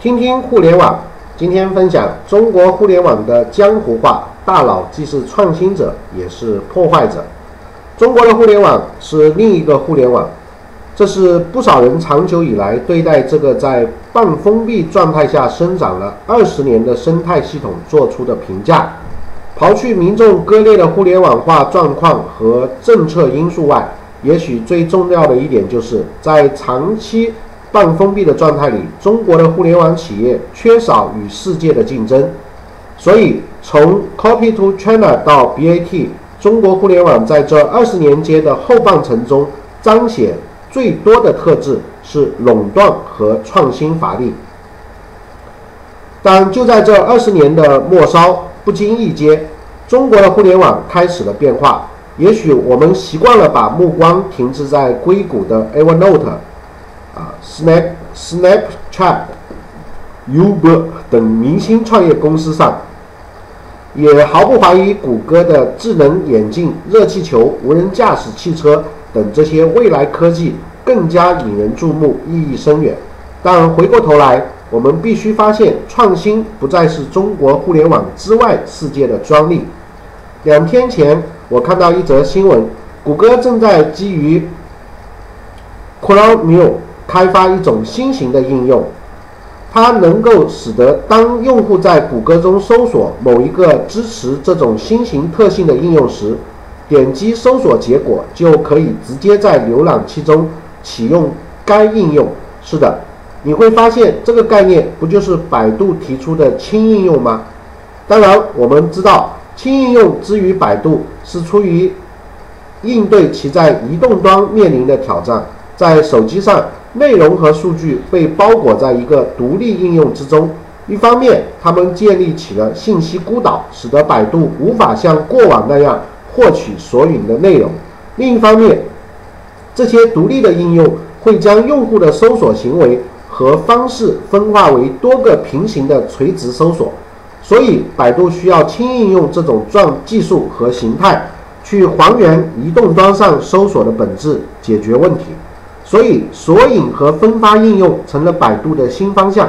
听听互联网，今天分享中国互联网的江湖话：大佬既是创新者，也是破坏者。中国的互联网是另一个互联网，这是不少人长久以来对待这个在半封闭状态下生长了二十年的生态系统做出的评价。刨去民众割裂的互联网化状况和政策因素外，也许最重要的一点就是在长期。半封闭的状态里，中国的互联网企业缺少与世界的竞争，所以从 Copy to China 到 BAT，中国互联网在这二十年间的后半程中彰显最多的特质是垄断和创新乏力。但就在这二十年的末梢，不经意间，中国的互联网开始了变化。也许我们习惯了把目光停滞在硅谷的 Evernote。，Snap、Snapchat、Uber 等明星创业公司上，也毫不怀疑谷歌的智能眼镜、热气球、无人驾驶汽车等这些未来科技更加引人注目、意义深远。但回过头来，我们必须发现，创新不再是中国互联网之外世界的专利。两天前，我看到一则新闻，谷歌正在基于 Chromium。开发一种新型的应用，它能够使得当用户在谷歌中搜索某一个支持这种新型特性的应用时，点击搜索结果就可以直接在浏览器中启用该应用。是的，你会发现这个概念不就是百度提出的轻应用吗？当然，我们知道轻应用之于百度是出于应对其在移动端面临的挑战，在手机上。内容和数据被包裹在一个独立应用之中。一方面，他们建立起了信息孤岛，使得百度无法像过往那样获取索引的内容；另一方面，这些独立的应用会将用户的搜索行为和方式分化为多个平行的垂直搜索。所以，百度需要轻应用这种状技术和形态，去还原移动端上搜索的本质，解决问题。所以，索引和分发应用成了百度的新方向。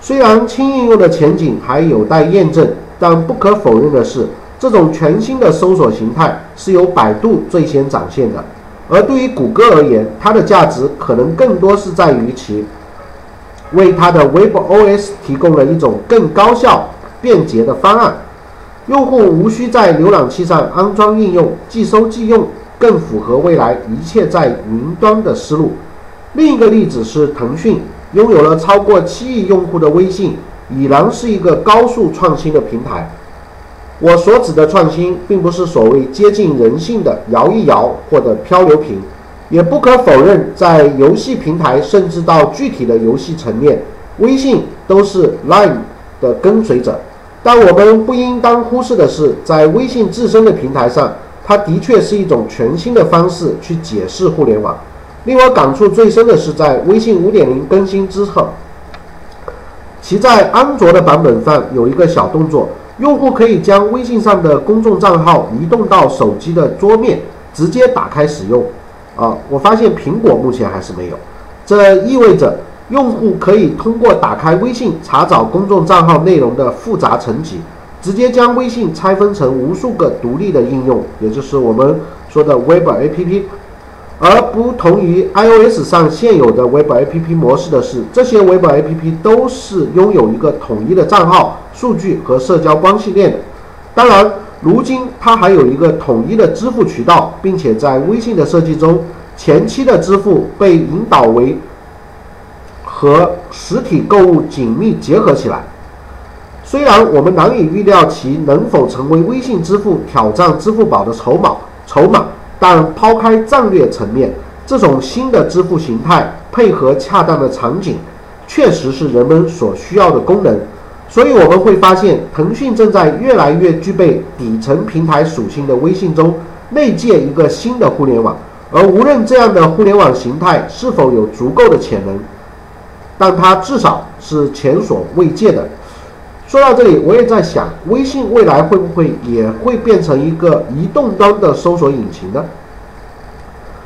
虽然轻应用的前景还有待验证，但不可否认的是，这种全新的搜索形态是由百度最先展现的。而对于谷歌而言，它的价值可能更多是在于其为它的 WebOS 提供了一种更高效、便捷的方案。用户无需在浏览器上安装应用，即收即用。更符合未来一切在云端的思路。另一个例子是腾讯拥有了超过七亿用户的微信，已然是一个高速创新的平台。我所指的创新，并不是所谓接近人性的摇一摇或者漂流瓶。也不可否认，在游戏平台甚至到具体的游戏层面，微信都是 Line 的跟随者。但我们不应当忽视的是，在微信自身的平台上。它的确是一种全新的方式去解释互联网。令我感触最深的是，在微信5.0更新之后，其在安卓的版本上有一个小动作，用户可以将微信上的公众账号移动到手机的桌面，直接打开使用。啊，我发现苹果目前还是没有。这意味着用户可以通过打开微信查找公众账号内容的复杂层级。直接将微信拆分成无数个独立的应用，也就是我们说的 Web APP。而不同于 iOS 上现有的 Web APP 模式的是，这些 Web APP 都是拥有一个统一的账号、数据和社交关系链的。当然，如今它还有一个统一的支付渠道，并且在微信的设计中，前期的支付被引导为和实体购物紧密结合起来。虽然我们难以预料其能否成为微信支付挑战支付宝的筹码，筹码，但抛开战略层面，这种新的支付形态配合恰当的场景，确实是人们所需要的功能。所以我们会发现，腾讯正在越来越具备底层平台属性的微信中内建一个新的互联网。而无论这样的互联网形态是否有足够的潜能，但它至少是前所未见的。说到这里，我也在想，微信未来会不会也会变成一个移动端的搜索引擎呢？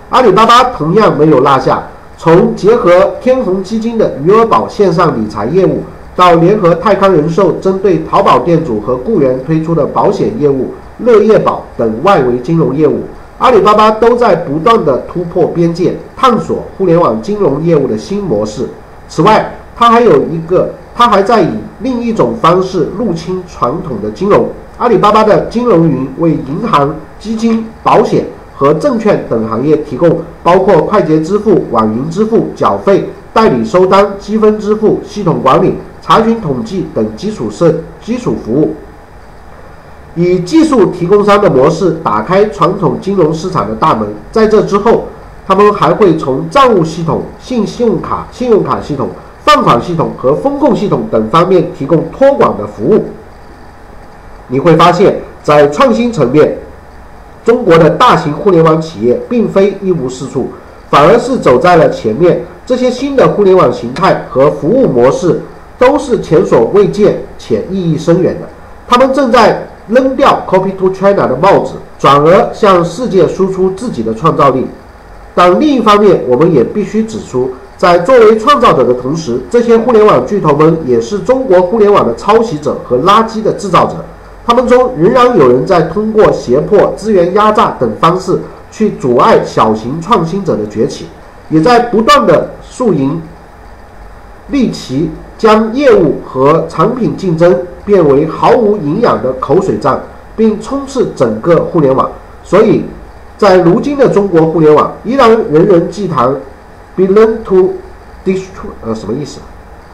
阿里巴巴同样没有落下，从结合天弘基金的余额宝线上理财业务，到联合泰康人寿针对淘宝店主和雇员推出的保险业务乐业保等外围金融业务，阿里巴巴都在不断的突破边界，探索互联网金融业务的新模式。此外，它还有一个，它还在以另一种方式入侵传统的金融。阿里巴巴的金融云为银行、基金、保险和证券等行业提供包括快捷支付、网银支付、缴费、代理收单、积分支付、系统管理、查询统计等基础设基础服务，以技术提供商的模式打开传统金融市场的大门。在这之后，他们还会从账务系统、信信用卡、信用卡系统。放款系统和风控系统等方面提供托管的服务。你会发现在创新层面，中国的大型互联网企业并非一无是处，反而是走在了前面。这些新的互联网形态和服务模式都是前所未见且意义深远的。他们正在扔掉 “copy to China” 的帽子，转而向世界输出自己的创造力。但另一方面，我们也必须指出。在作为创造者的同时，这些互联网巨头们也是中国互联网的抄袭者和垃圾的制造者。他们中仍然有人在通过胁迫、资源压榨等方式去阻碍小型创新者的崛起，也在不断的输赢利其将业务和产品竞争变为毫无营养的口水战，并充斥整个互联网。所以，在如今的中国互联网，依然人人祭坛。Be learn to destroy 呃什么意思？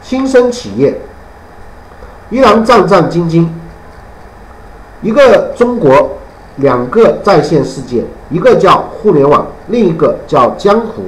新生企业依然战战兢兢。一个中国，两个在线世界，一个叫互联网，另一个叫江湖。